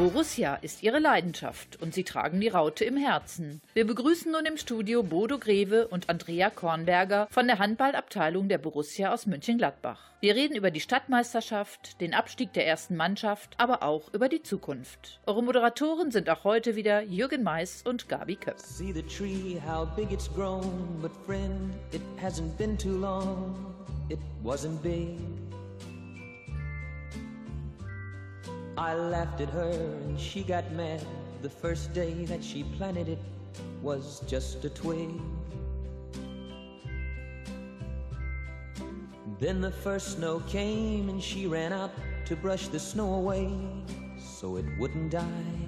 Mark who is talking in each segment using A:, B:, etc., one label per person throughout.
A: Borussia ist ihre Leidenschaft und sie tragen die Raute im Herzen. Wir begrüßen nun im Studio Bodo Greve und Andrea Kornberger von der Handballabteilung der Borussia aus Mönchengladbach. Wir reden über die Stadtmeisterschaft, den Abstieg der ersten Mannschaft, aber auch über die Zukunft. Eure Moderatoren sind auch heute wieder Jürgen Mais und Gabi Köpp. See the tree, how big it's grown, but friend, it hasn't been too long. It wasn't big. I laughed at her and she got mad. The first day that she planted it was just a twig. Then the first snow came and she ran out to brush the snow away so it wouldn't die.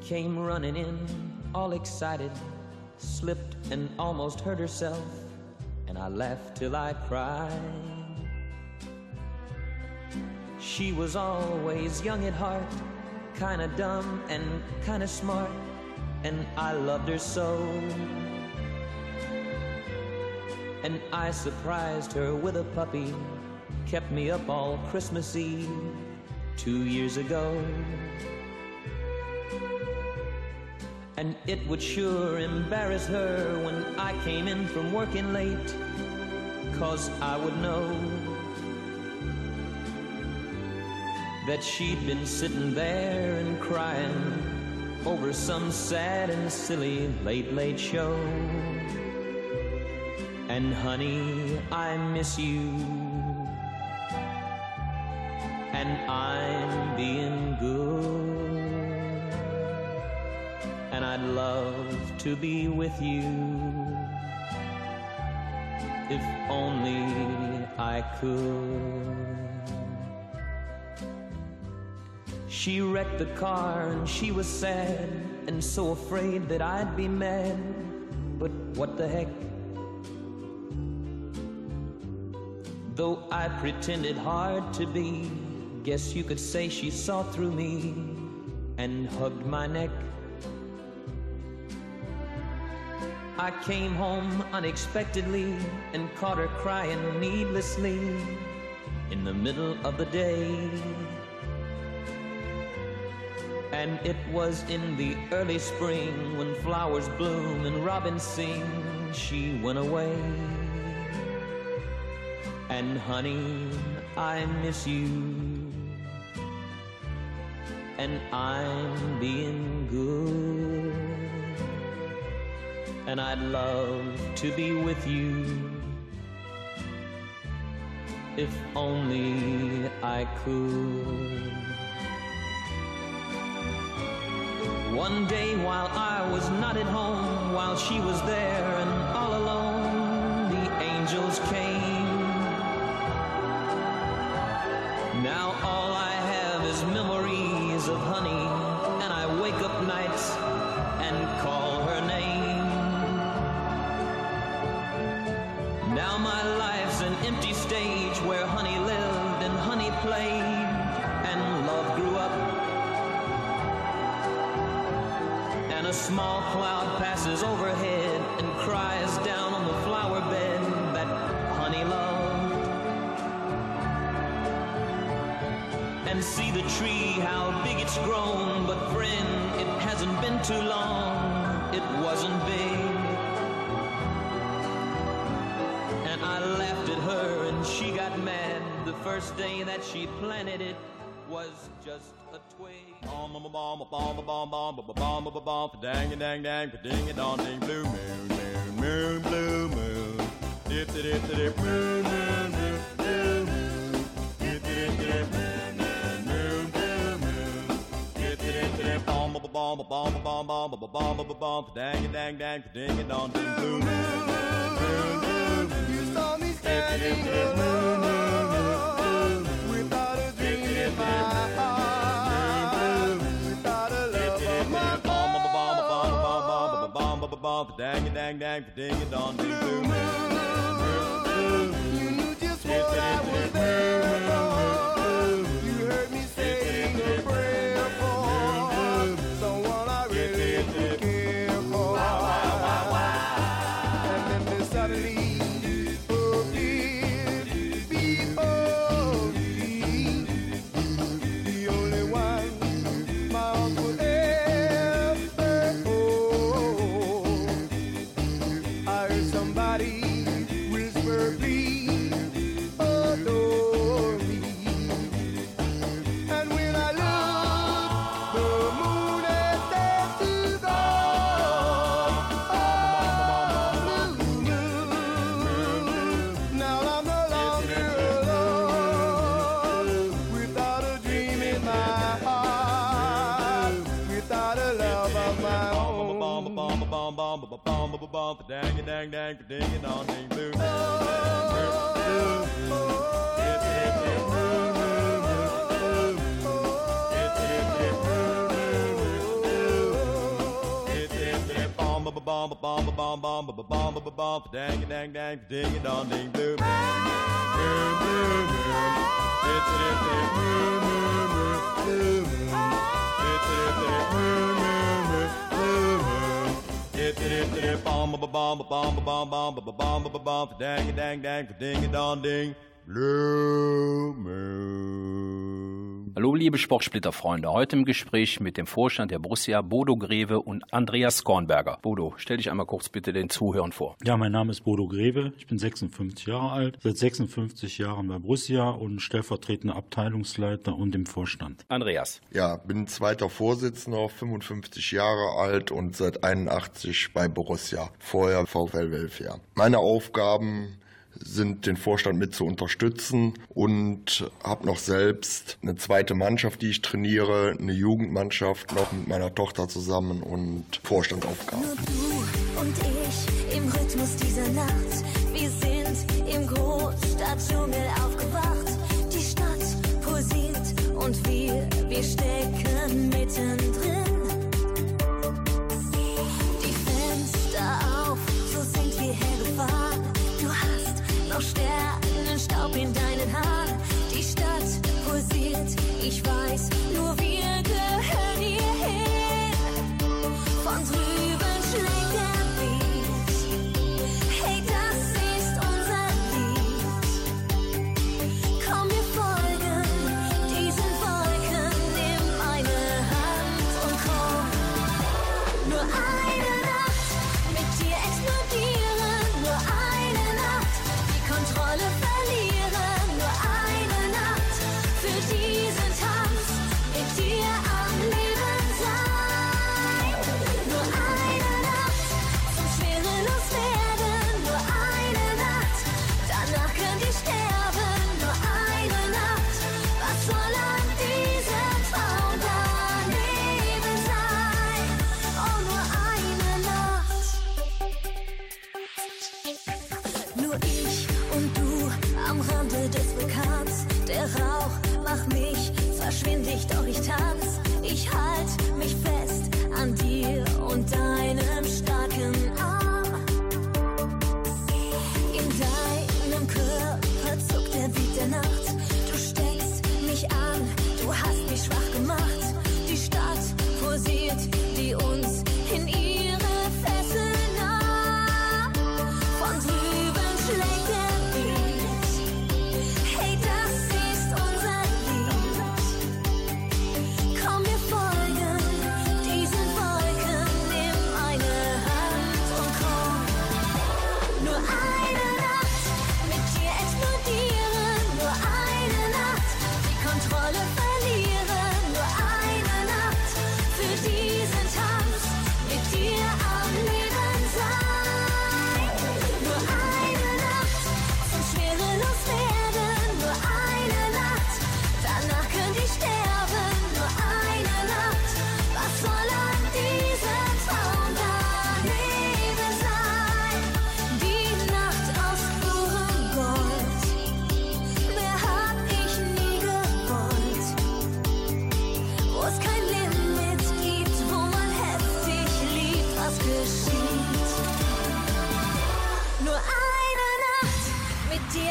A: Came running in, all excited, slipped and almost hurt herself, and I laughed till I cried. She was always young at heart, kinda dumb and kinda smart, and I loved her so. And I surprised her with a puppy, kept me up all Christmas Eve two years ago. And it would sure embarrass her when I came in from working late, cause I would know that she'd been sitting there and crying over some sad and silly late, late show. And honey, I miss you. And I'm being good. And I'd love to be with you. If only I could. She wrecked the car and she was sad and so afraid that I'd be mad. But what the heck? Though I pretended hard to be, guess you could say she saw through me and hugged my neck. I came home unexpectedly and caught her crying needlessly in the middle of the day. And it was in the early spring when flowers bloom and robins sing, she went away. And honey, I miss you. And I'm being good. And I'd love to be with you. If only I could. One day while I was not at home, while she was there and all alone, the angels came. Now all I have is memories of honey, and I wake up nights and call her name. Now my life's an empty stage where honey lived and honey played, a small cloud passes overhead and cries down on the flower bed that honey loved. And see the tree, how big it's grown, but friend, it hasn't been too long, it wasn't big. And I laughed at her and she got mad the first day that she planted it was just a twig. Bomb, bomb, bomb, bomb, bomb, bomb, bomb, bomb, bomb, dang, dang, dang, ding, it on, ding, blue moon, moon, moon, blue moon, dip, dip, dip, moon, moon, moon, blue moon, dip, dip, dip, moon, moon, blue moon, dip, dip, dip, bomb, bomb, bomb, bomb, bomb, bomb, bomb, bomb, bomb, dang, dang, dang, ding, it on, ding, blue moon, moon, moon, you saw me standing alone Dang, dang, dang, ding, on, ding, blue off, dang, dang, dang, ding, dong, ding, boom, boom, boom, boom, boom, boom, boom, boom, boom, boom, boom, boom, boom, boom, boom, boom, boom, boom, boom, it's it, it, bomb, bomb, bomb, bomb, bomb, bomb, bomb, bomb, bomb, dang, dang, dang, boom, boom, boom, boom, boom
B: Hallo liebe Sportsplitterfreunde, heute im Gespräch mit dem Vorstand der Borussia Bodo Greve und Andreas Kornberger. Bodo, stell dich einmal kurz bitte den Zuhörern vor.
C: Ja, mein Name ist Bodo Greve, ich bin 56 Jahre alt, seit 56 Jahren bei Borussia und stellvertretender Abteilungsleiter und im Vorstand.
B: Andreas.
D: Ja, bin zweiter Vorsitzender, 55 Jahre alt und seit 81 bei Borussia, vorher VfL Welfare. Meine Aufgaben sind, den Vorstand mit zu unterstützen und habe noch selbst eine zweite Mannschaft, die ich trainiere, eine Jugendmannschaft noch mit meiner Tochter zusammen und Vorstandsaufgaben.
E: Nur du und ich im Rhythmus dieser Nacht. Wir sind im Großstadtdschungel aufgewacht. Die Stadt pulsiert und wir, wir stecken mittendrin. Noch Sternenstaub in deinen Haaren. Die Stadt pulsiert, ich weiß, nur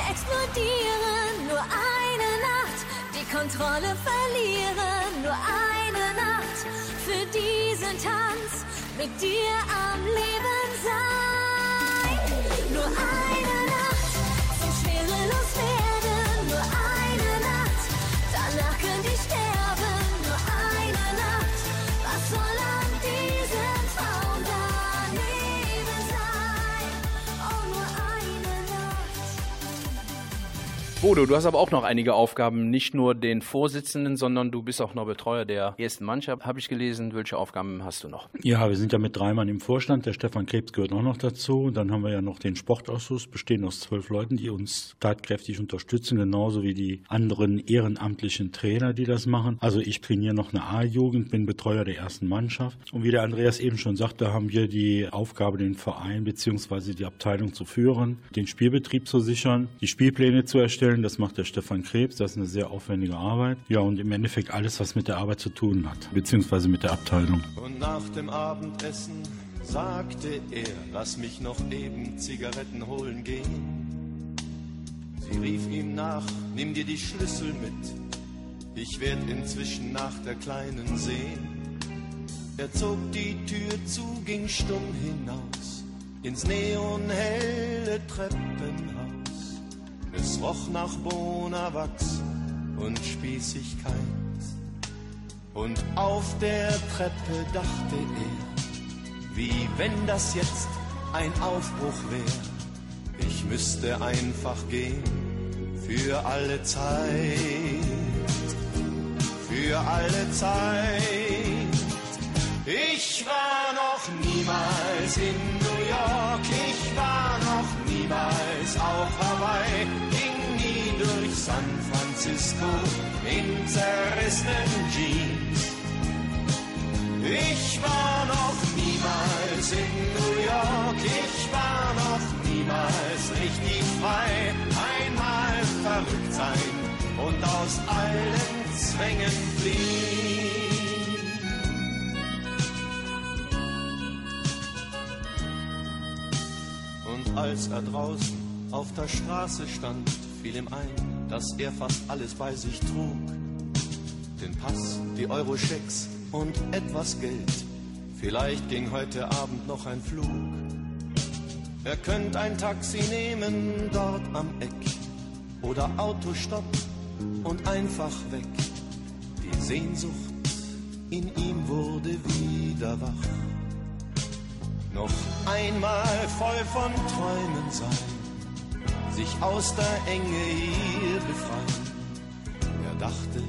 E: explodieren, nur eine Nacht die Kontrolle verlieren, nur eine Nacht für diesen Tanz mit dir am Leben sein. Nur eine
B: Bodo, du hast aber auch noch einige Aufgaben, nicht nur den Vorsitzenden, sondern du bist auch noch Betreuer der ersten Mannschaft, habe ich gelesen. Welche Aufgaben hast du noch?
C: Ja, wir sind ja mit drei Mann im Vorstand. Der Stefan Krebs gehört auch noch dazu. Dann haben wir ja noch den Sportausschuss, bestehend aus zwölf Leuten, die uns tatkräftig unterstützen, genauso wie die anderen ehrenamtlichen Trainer, die das machen. Also ich trainiere noch eine A-Jugend, bin Betreuer der ersten Mannschaft. Und wie der Andreas eben schon sagte, haben wir die Aufgabe, den Verein bzw. die Abteilung zu führen, den Spielbetrieb zu sichern, die Spielpläne zu erstellen. Das macht der Stefan Krebs. Das ist eine sehr aufwendige Arbeit. Ja, und im Endeffekt alles, was mit der Arbeit zu tun hat, beziehungsweise mit der Abteilung.
F: Und nach dem Abendessen sagte er, lass mich noch eben Zigaretten holen gehen. Sie rief ihm nach, nimm dir die Schlüssel mit, ich werd inzwischen nach der Kleinen sehen. Er zog die Tür zu, ging stumm hinaus ins neonhelle Treppenhaus. Es roch nach Bonawachs und Spießigkeit. Und auf der Treppe dachte er, wie wenn das jetzt ein Aufbruch wäre. Ich müsste einfach gehen für alle Zeit, für alle Zeit. Ich war noch niemals in New York, niemals auf Hawaii, ging nie durch San Francisco in zerrissenen Jeans. Ich war noch niemals in New York, ich war noch niemals richtig frei. Einmal verrückt sein und aus allen Zwängen fliehen. Als er draußen auf der Straße stand, fiel ihm ein, dass er fast alles bei sich trug. Den Pass, die Euro-Schecks und etwas Geld. Vielleicht ging heute Abend noch ein Flug. Er könnte ein Taxi nehmen dort am Eck oder Autostopp und einfach weg. Die Sehnsucht in ihm wurde wieder wach. Noch einmal voll von Träumen sein, sich aus der Enge hier befreien. Er dachte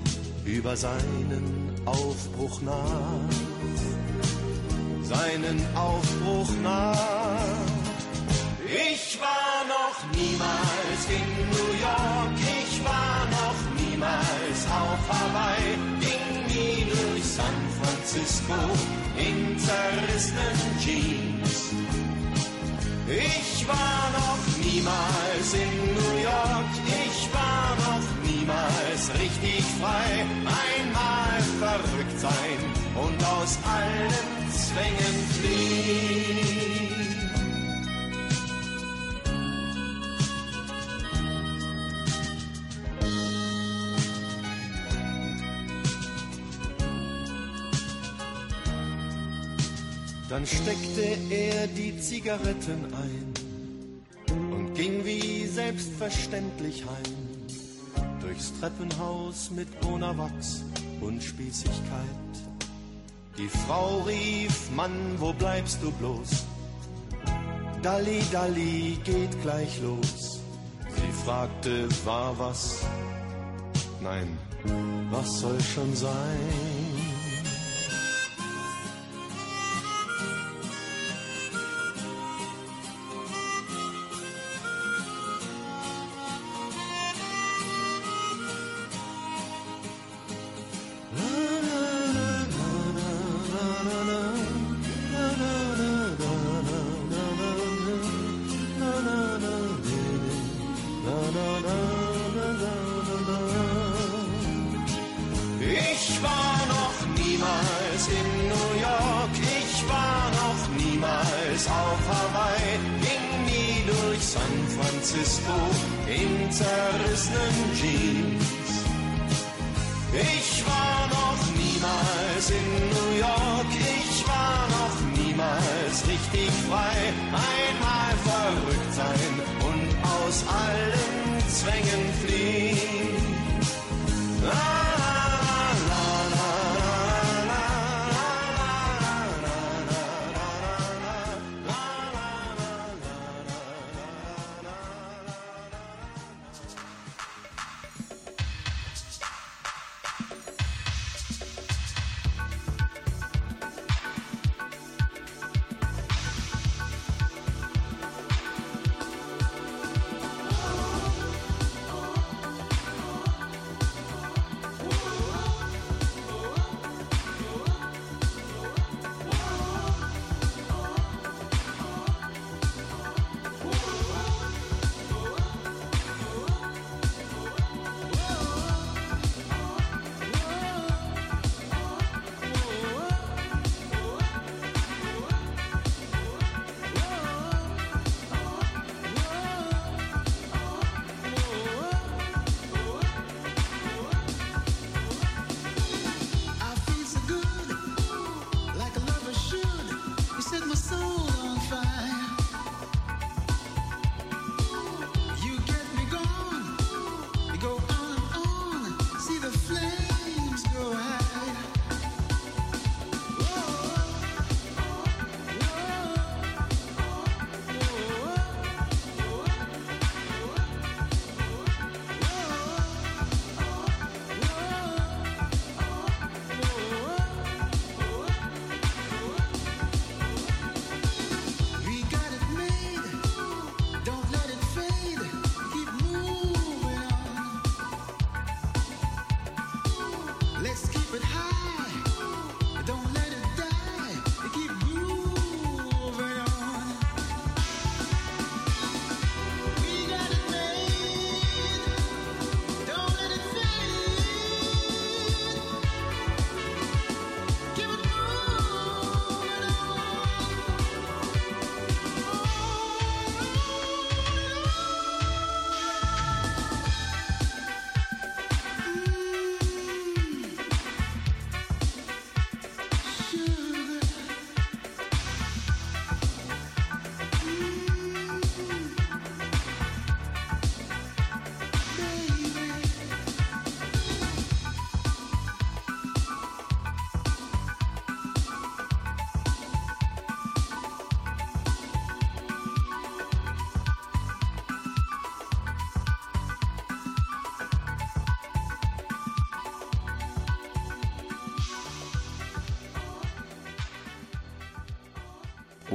F: über seinen Aufbruch nach, seinen Aufbruch nach. Ich war noch niemals in New York, ich war noch niemals auf Hawaii, Francisco in zerrissenen Jeans. Ich war noch niemals in New York, ich war noch niemals richtig frei. Einmal verrückt sein und aus allen Zwängen fliehen. Dann steckte er die Zigaretten ein und ging wie selbstverständlich heim. Durchs Treppenhaus mit Bonawachs und Spießigkeit. Die Frau rief, Mann, wo bleibst du bloß? Dalli, Dalli, geht gleich los. Sie fragte, war was? Nein, was soll schon sein? Durch San Francisco in zerrissenen Jeans. Ich war noch niemals in New York, ich war noch niemals richtig frei, einmal verrückt sein und aus allen Zwängen fliehen. La,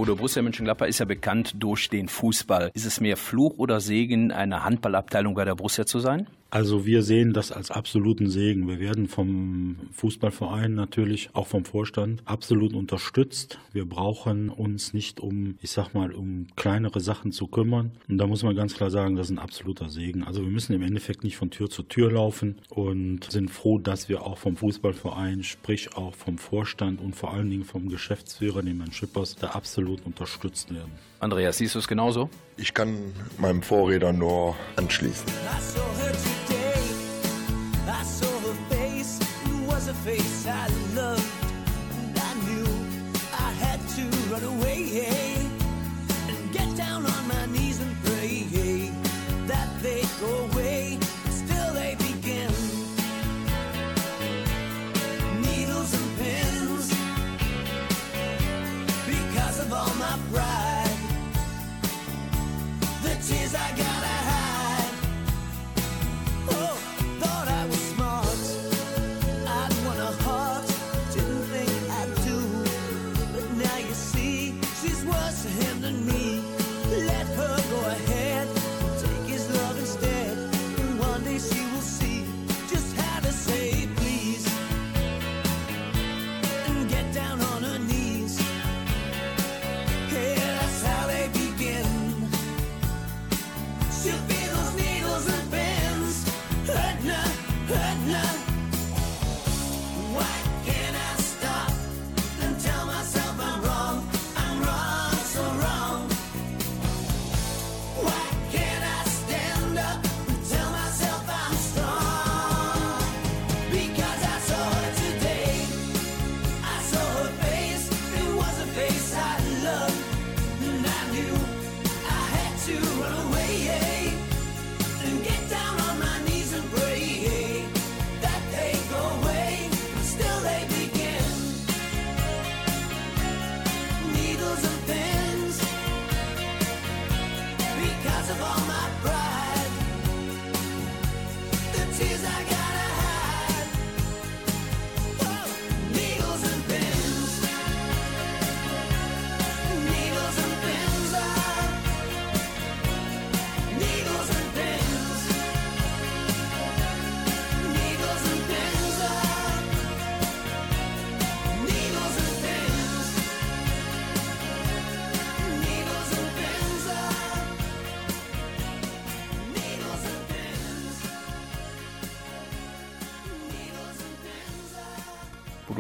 B: Bodo Borussia Mönchengladbach ist ja bekannt durch den Fußball. Ist es mehr Fluch oder Segen, eine Handballabteilung bei der Borussia zu sein?
C: Also wir sehen das als absoluten Segen. Wir werden vom Fußballverein natürlich, auch vom Vorstand, absolut unterstützt. Wir brauchen uns nicht um, ich sag mal, um kleinere Sachen zu kümmern. Und da muss man ganz klar sagen, das ist ein absoluter Segen. Also wir müssen im Endeffekt nicht von Tür zu Tür laufen und sind froh, dass wir auch vom Fußballverein, sprich auch vom Vorstand und vor allen Dingen vom Geschäftsführer, dem Herrn Schippers, da absolut unterstützt werden.
B: Andreas, siehst du es genauso?
G: Ich kann meinem Vorredner nur anschließen. face I loved,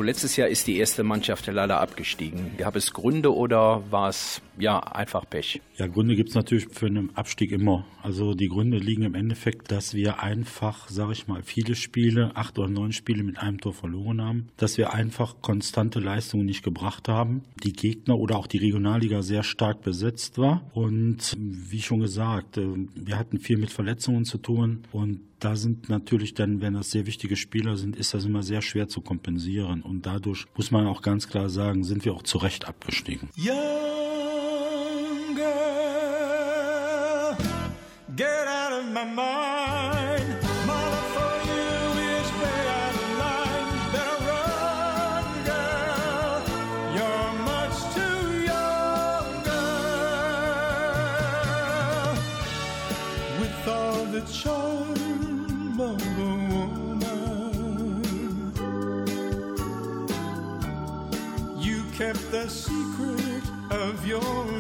B: letztes Jahr ist die erste Mannschaft leider abgestiegen. Gab es Gründe oder war es ja einfach Pech?
C: Ja, Gründe gibt's natürlich für einen Abstieg immer. Also die Gründe liegen im Endeffekt, dass wir einfach, sage ich mal, viele Spiele, acht oder neun Spiele mit einem Tor verloren haben, dass wir einfach konstante Leistungen nicht gebracht haben, die Gegner oder auch die Regionalliga sehr stark besetzt war und wie schon gesagt, äh, wir hatten viel mit Verletzungen zu tun und da sind natürlich dann, wenn das sehr wichtige Spieler sind, ist das immer sehr schwer zu kompensieren und dadurch muss man auch ganz klar sagen, sind wir auch zu Recht abgestiegen.
H: Young girl, get out of my mind. My love for you is way out of line. Better run, girl. You're much too young, girl. With all the charm of a woman. You kept the secret of your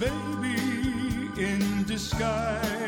H: baby in disguise.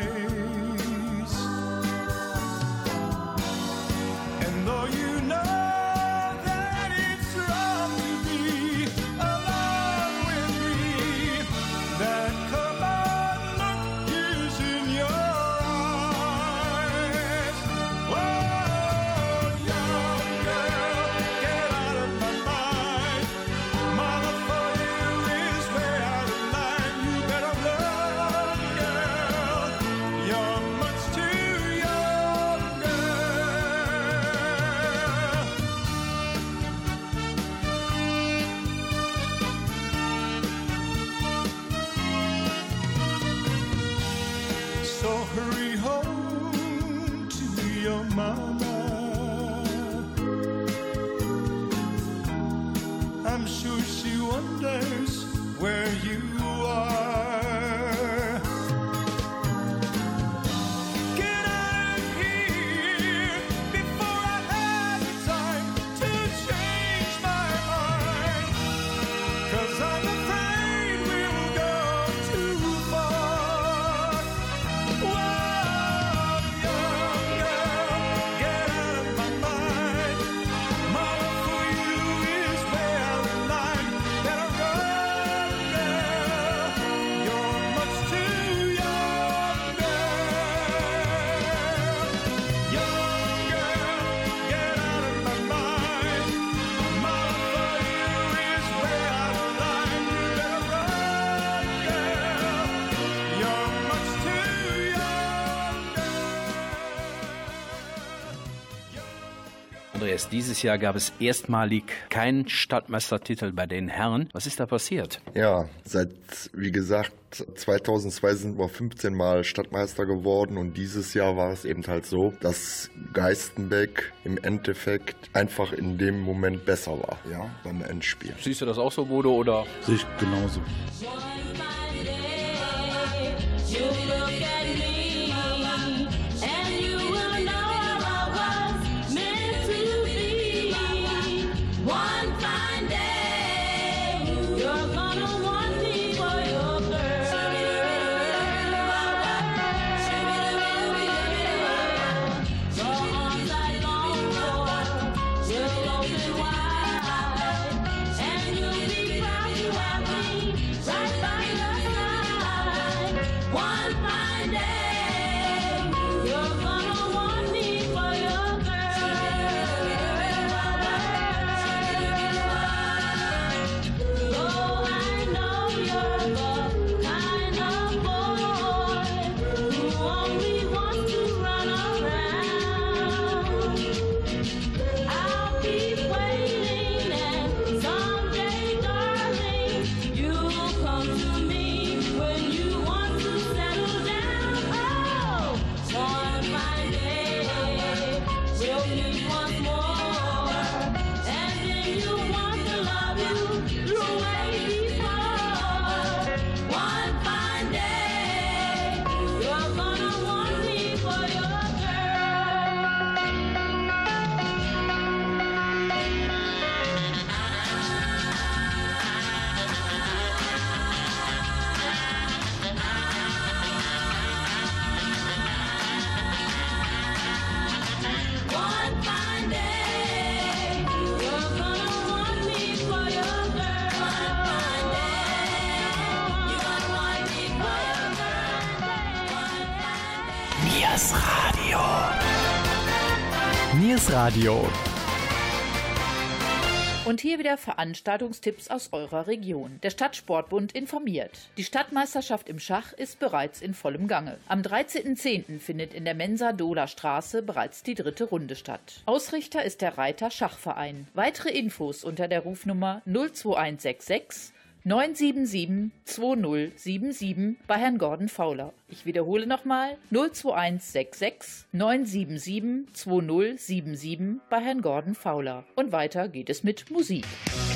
B: Frauenfest. Dieses Jahr gab es erstmalig keinen Stadtmeistertitel bei den Herren. Was ist da passiert?
D: Ja, seit, wie gesagt, 2002 sind wir 15 Mal Stadtmeister geworden und dieses Jahr war es eben halt so, dass Geistenbeck im Endeffekt einfach in dem Moment besser war, ja, beim Endspiel.
B: Siehst du das auch so, Bodo, oder?
I: Sehe ich genauso.
J: Radio.
K: Und hier wieder Veranstaltungstipps aus eurer Region. Der Stadtsportbund informiert. Die Stadtmeisterschaft im Schach ist bereits in vollem Gange. Am 13.10. findet in der Mensa Dohler Straße bereits die dritte Runde statt. Ausrichter ist der Reiter Schachverein. Weitere Infos unter der Rufnummer 02166 977 2077 bei Herrn Gordon Fauler. Ich wiederhole nochmal 02166 977 2077 bei Herrn Gordon Fauler. Und weiter geht es mit Musik.
L: Musik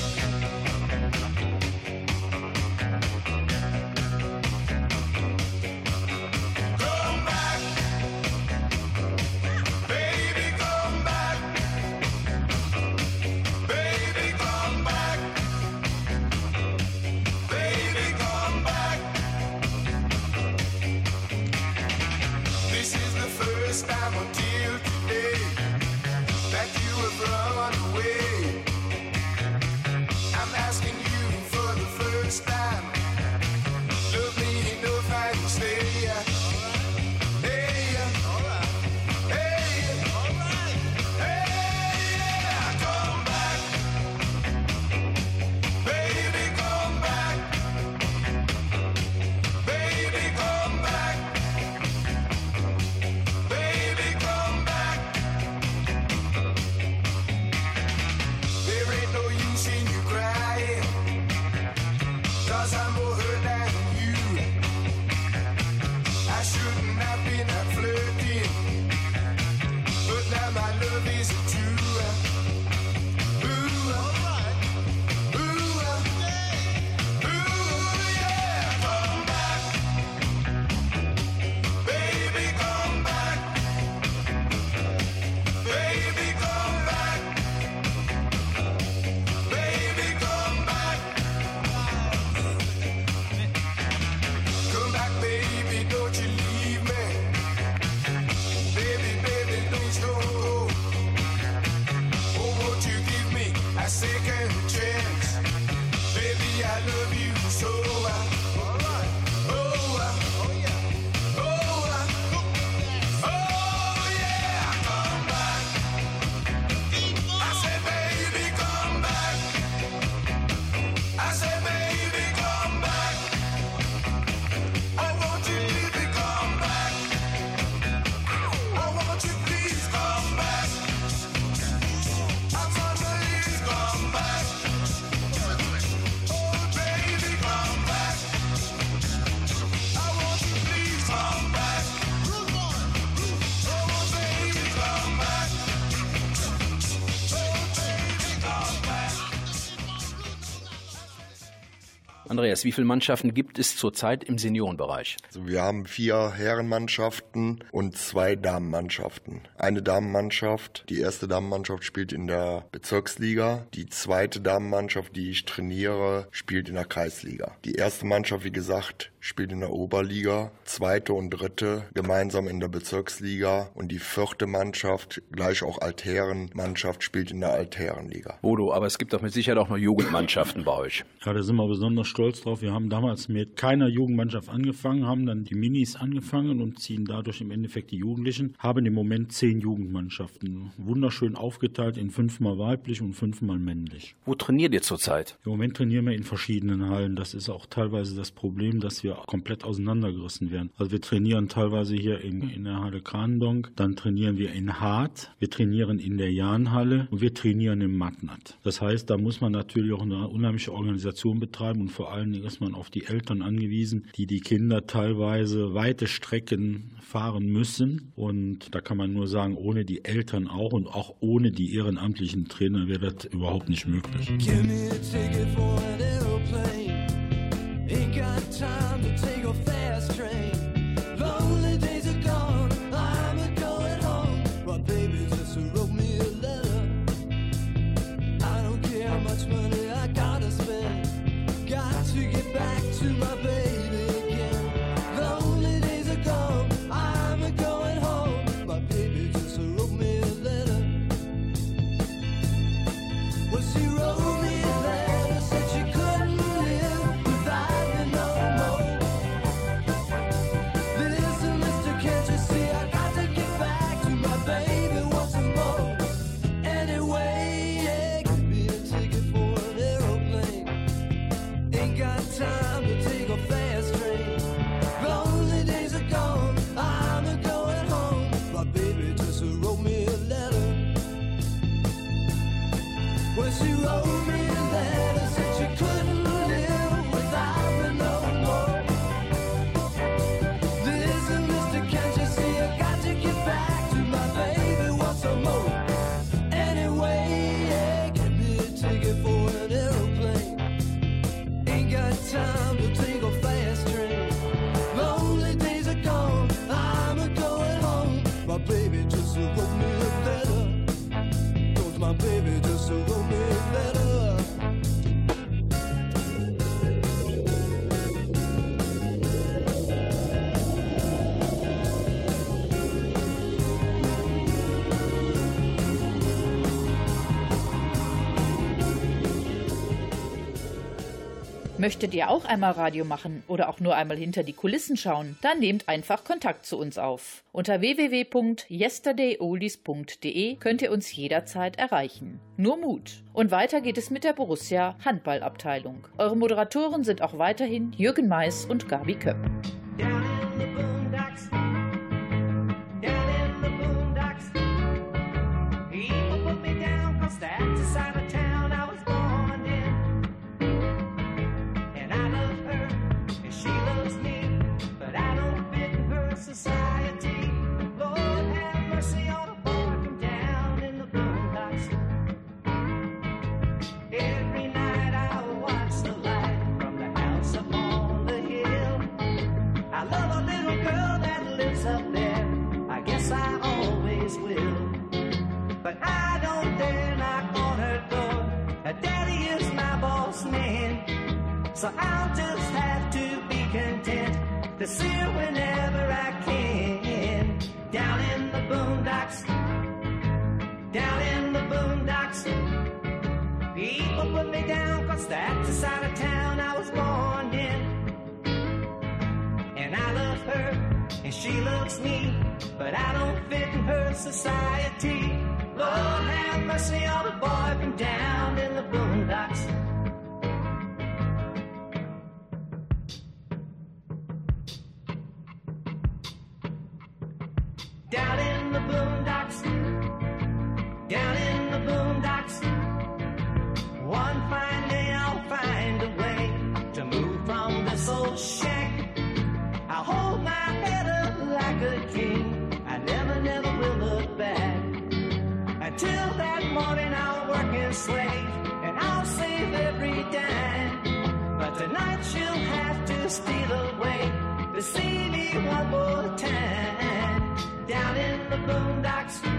B: Andreas, wie viele Mannschaften gibt es zurzeit im Seniorenbereich?
D: Also wir haben vier Herrenmannschaften und zwei Damenmannschaften. Eine Damenmannschaft, die erste Damenmannschaft spielt in der Bezirksliga. Die zweite Damenmannschaft, die ich trainiere, spielt in der Kreisliga. Die erste Mannschaft, wie gesagt, spielt in der Oberliga. Zweite und dritte gemeinsam in der Bezirksliga. Und die vierte Mannschaft, gleich auch Altherrenmannschaft, spielt in der Altherrenliga.
B: Bodo, aber es gibt doch mit Sicherheit auch noch Jugendmannschaften bei euch.
C: Ja, da sind wir besonders stolz drauf. Wir haben damals mit keiner Jugendmannschaft angefangen, haben dann die Minis angefangen und ziehen dadurch im Endeffekt die Jugendlichen. Haben im Moment zehn Jugendmannschaften. Wunderschön aufgeteilt in fünfmal weiblich und fünfmal männlich.
B: Wo trainiert ihr zurzeit?
C: Im Moment trainieren wir in verschiedenen Hallen. Das ist auch teilweise das Problem, dass wir komplett auseinandergerissen werden. Also wir trainieren teilweise hier in, in der Halle Kranendonk, dann trainieren wir in Hart, wir trainieren in der Jahnhalle und wir trainieren im Matnat. Das heißt, da muss man natürlich auch eine unheimliche Organisation betreiben und vor allen Dingen ist man auf die Eltern angewiesen, die die Kinder teilweise weite Strecken fahren müssen. Und da kann man nur sagen, ohne die Eltern auch und auch ohne die ehrenamtlichen Trainer wäre das überhaupt nicht möglich.
M: Give me a ticket for an aeroplane. Ain't got time to take a fast train.
N: Möchtet ihr auch einmal Radio machen oder auch nur einmal hinter die Kulissen schauen? Dann nehmt einfach Kontakt zu uns auf. Unter www.yesterdayoldies.de könnt ihr uns jederzeit erreichen. Nur Mut. Und weiter geht es mit der Borussia Handballabteilung. Eure Moderatoren sind auch weiterhin Jürgen Mais und Gabi Köpp.
M: So I'll just have to be content to see her whenever I can. Down in the boondocks. Down in the boondocks. People put me down 'cause that's the side of town I was born in and I love her, and she loves me, but I don't fit in her society. Lord have mercy on the boy from down in the boondocks. One
N: time. Down in the boondocks,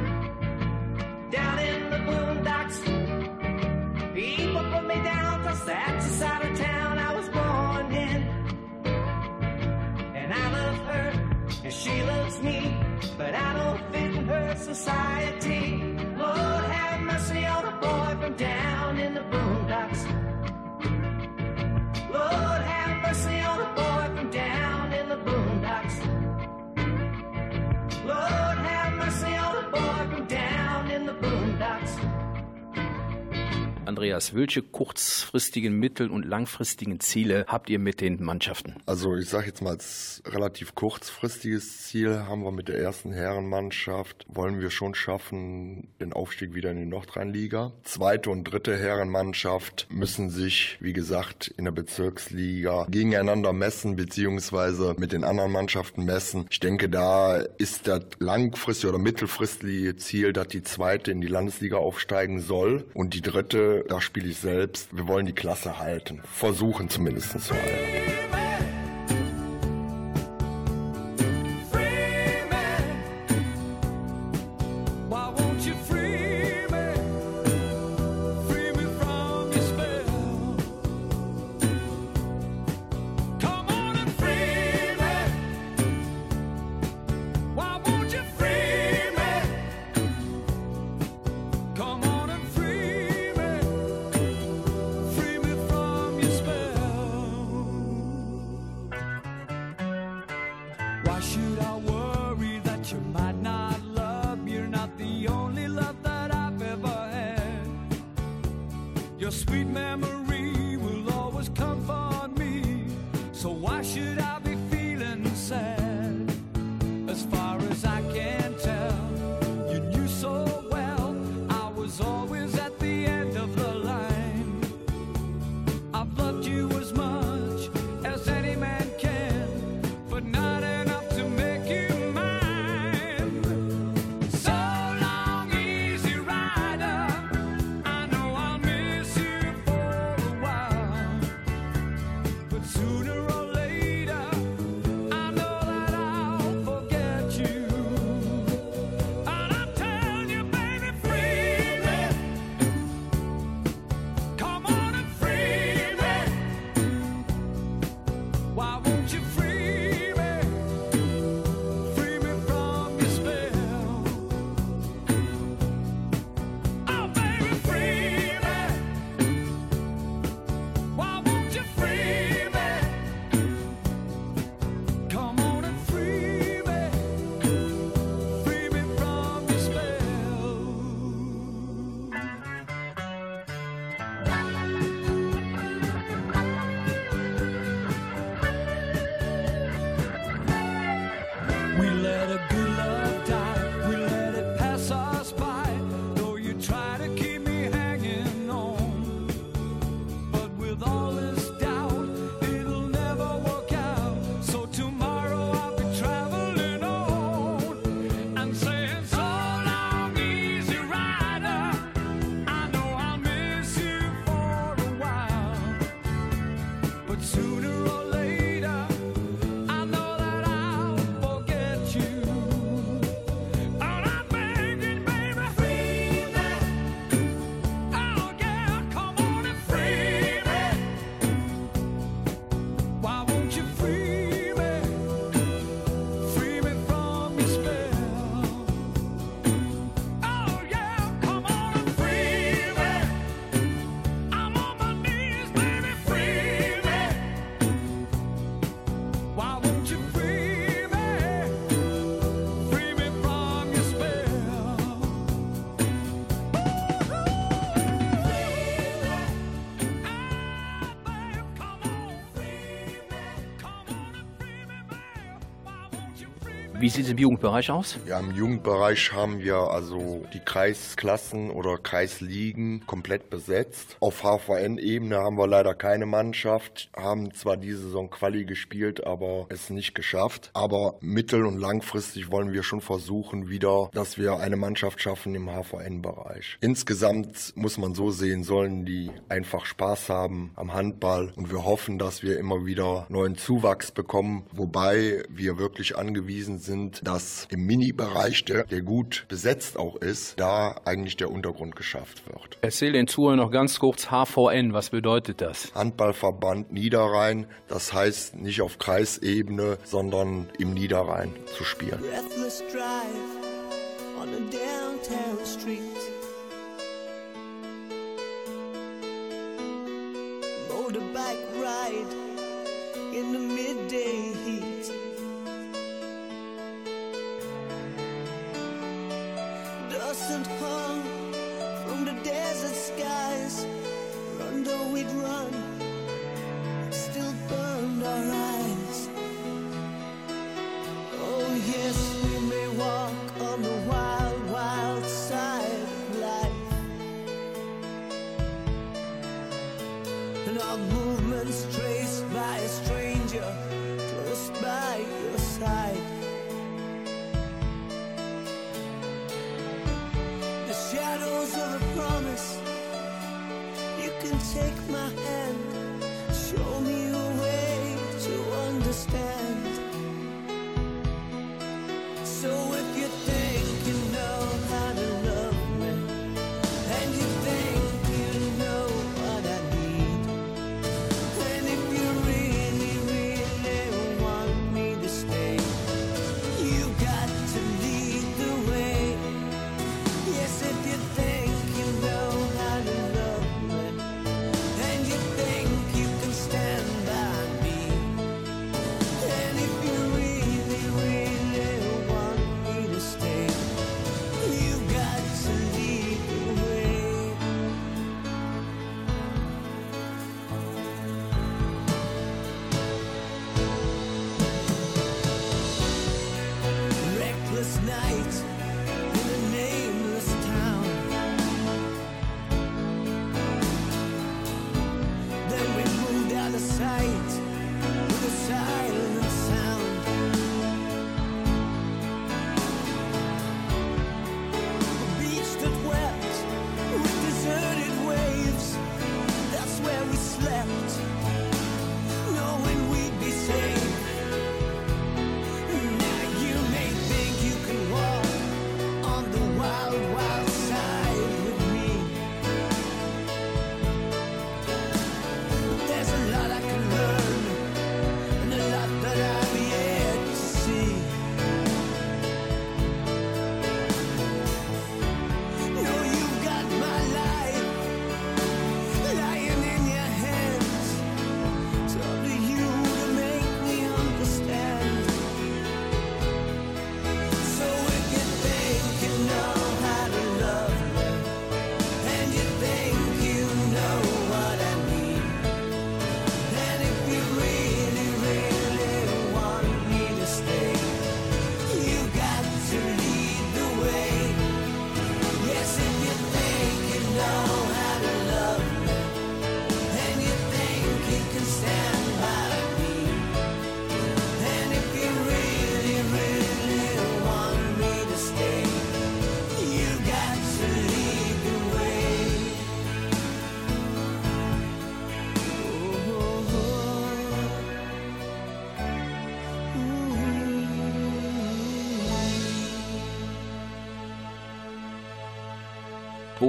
B: Andreas, welche kurzfristigen, mittel- und langfristigen Ziele habt ihr mit den Mannschaften?
O: Also ich sage jetzt mal als relativ kurzfristiges Ziel haben wir mit der ersten Herrenmannschaft, wollen wir schon schaffen, den Aufstieg wieder in die Nordrhein-Liga. Zweite und dritte Herrenmannschaft müssen sich, wie gesagt, in der Bezirksliga gegeneinander messen, beziehungsweise mit den anderen Mannschaften messen. Ich denke, da ist das langfristige oder mittelfristige Ziel, dass die zweite in die Landesliga aufsteigen soll und die dritte, da spiele ich selbst. Wir wollen die Klasse halten. Versuchen zumindest zu halten.
B: Wie sieht es im Jugendbereich aus?
D: Ja, im Jugendbereich haben wir also die Kreisklassen oder Kreisligen komplett besetzt. Auf HVN-Ebene haben wir leider keine Mannschaft, haben zwar diese Saison Quali gespielt, aber es nicht geschafft. Aber mittel- und langfristig wollen wir schon versuchen wieder, dass wir eine Mannschaft schaffen im HVN-Bereich. Insgesamt muss man so sehen, sollen die einfach Spaß haben am Handball und wir hoffen, dass wir immer wieder neuen Zuwachs bekommen, wobei wir wirklich angewiesen sind, dass im Mini-Bereich, der, der gut besetzt auch ist, da eigentlich der Untergrund geschafft wird.
B: Erzähl den Zuhörern noch ganz kurz HVN, was bedeutet das?
D: Handballverband Niederrhein, das heißt nicht auf Kreisebene, sondern im Niederrhein zu spielen.
G: breathless drive on a downtown street. Motorbike ride in the midday heat. Dust hung from the desert skies. Run though we'd run, still burned our eyes. Oh yes, we may walk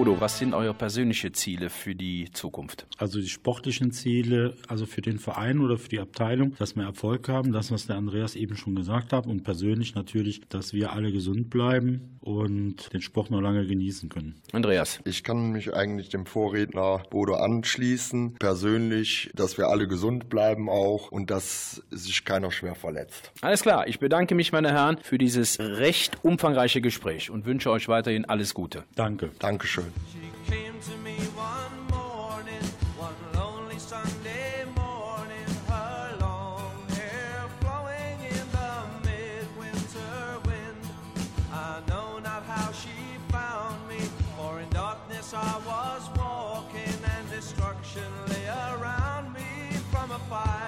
B: Bodo, was sind eure persönlichen Ziele für die Zukunft?
C: Also die sportlichen Ziele, also für den Verein oder für die Abteilung, dass wir Erfolg haben, das, was der Andreas eben schon gesagt hat und persönlich natürlich, dass wir alle gesund bleiben und den Sport noch lange genießen können.
B: Andreas.
D: Ich kann mich eigentlich dem Vorredner Bodo anschließen. Persönlich, dass wir alle gesund bleiben auch und dass sich keiner schwer verletzt.
B: Alles klar, ich bedanke mich, meine Herren, für dieses recht umfangreiche Gespräch und wünsche euch weiterhin alles Gute.
C: Danke.
D: Dankeschön.
P: fire.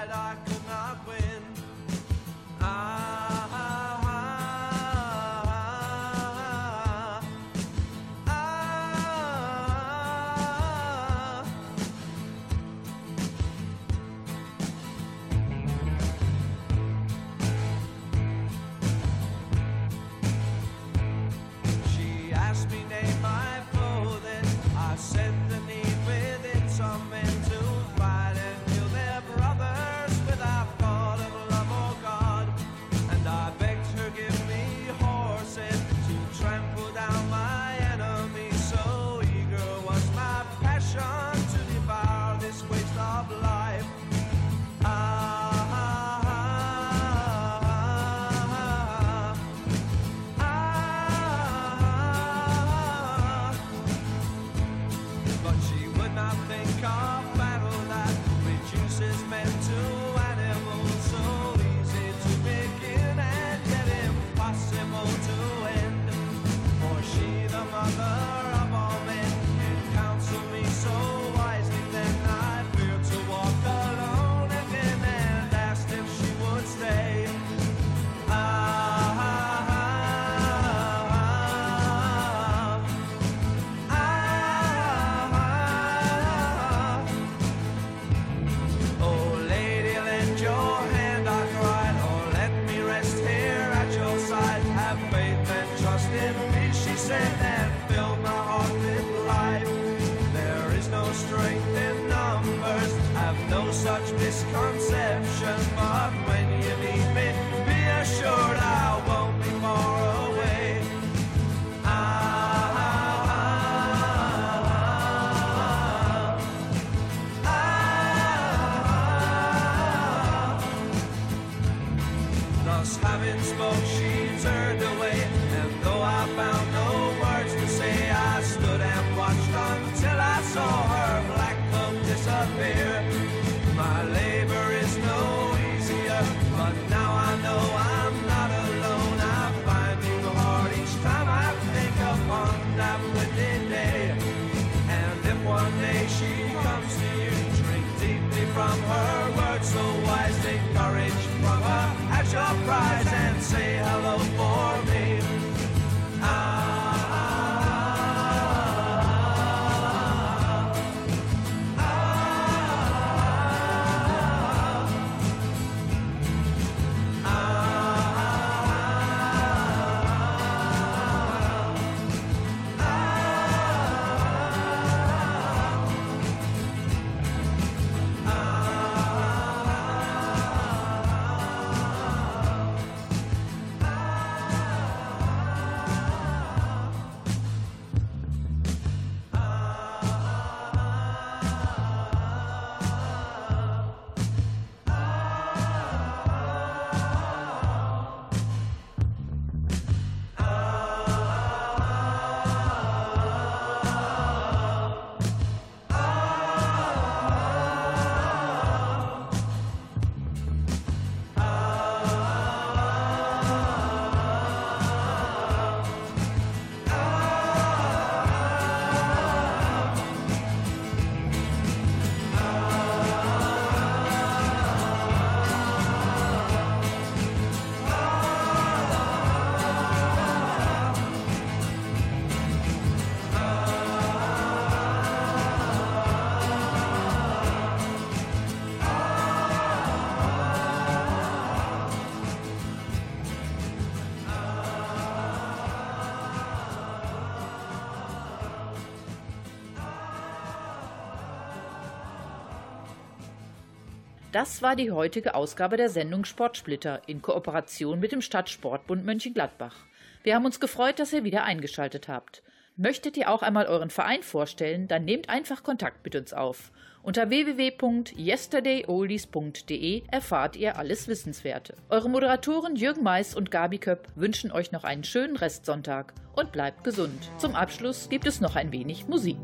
K: Das war die heutige Ausgabe der Sendung Sportsplitter in Kooperation mit dem Stadtsportbund Mönchengladbach. Wir haben uns gefreut, dass ihr wieder eingeschaltet habt. Möchtet ihr auch einmal euren Verein vorstellen, dann nehmt einfach Kontakt mit uns auf. Unter www.yesterdayoldies.de erfahrt ihr alles Wissenswerte. Eure Moderatoren Jürgen Mais und Gabi Köpp wünschen euch noch einen schönen Restsonntag und bleibt gesund. Zum Abschluss gibt es noch ein wenig Musik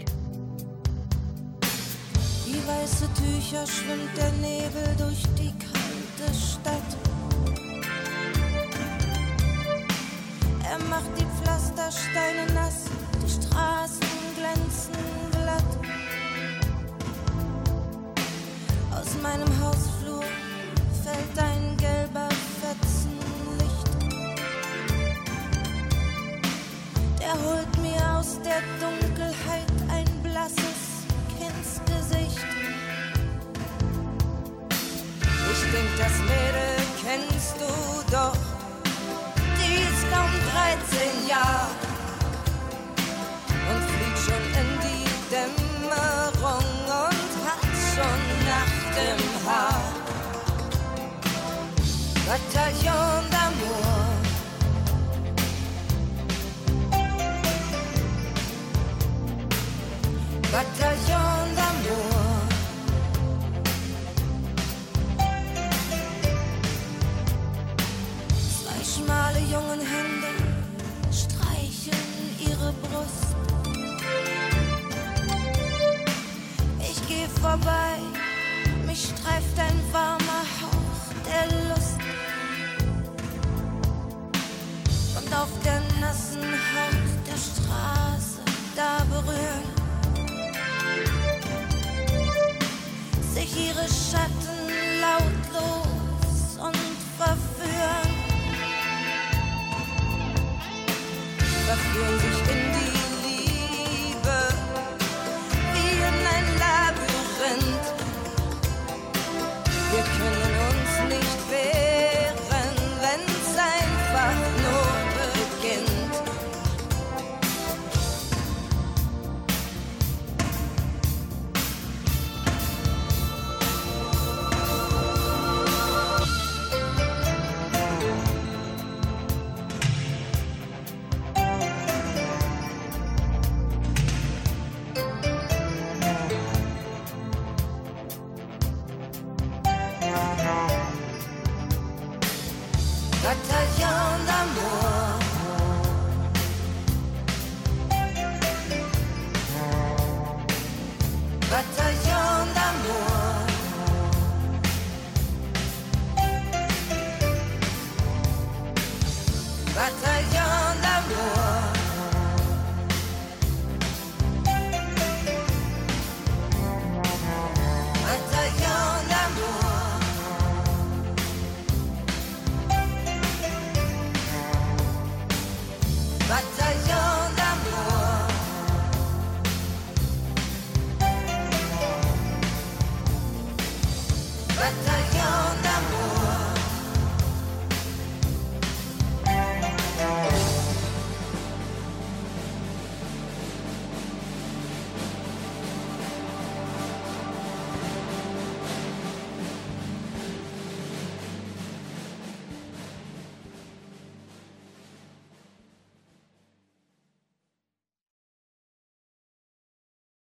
E: weiße Tücher schwimmt der Nebel durch die kalte Stadt. Er macht die Pflastersteine nass, die Straßen glänzen glatt. Aus meinem Hausflur
Q: fällt ein gelber Fetzenlicht. Der holt mir aus der Dunkelheit ein blasses Kindsgesicht. stinkt das Mädel, kennst du doch. Die ist kaum 13 Jahre und fliegt schon in die Dämmerung und hat schon Nacht im Haar. Bataillon d'amour. Bataillon jungen Hände streicheln ihre Brust. Ich geh vorbei, mich streift ein warmer Hauch der Lust. Und auf der nassen Haut der Straße, da berühren sich ihre Schatten laut. Yeah.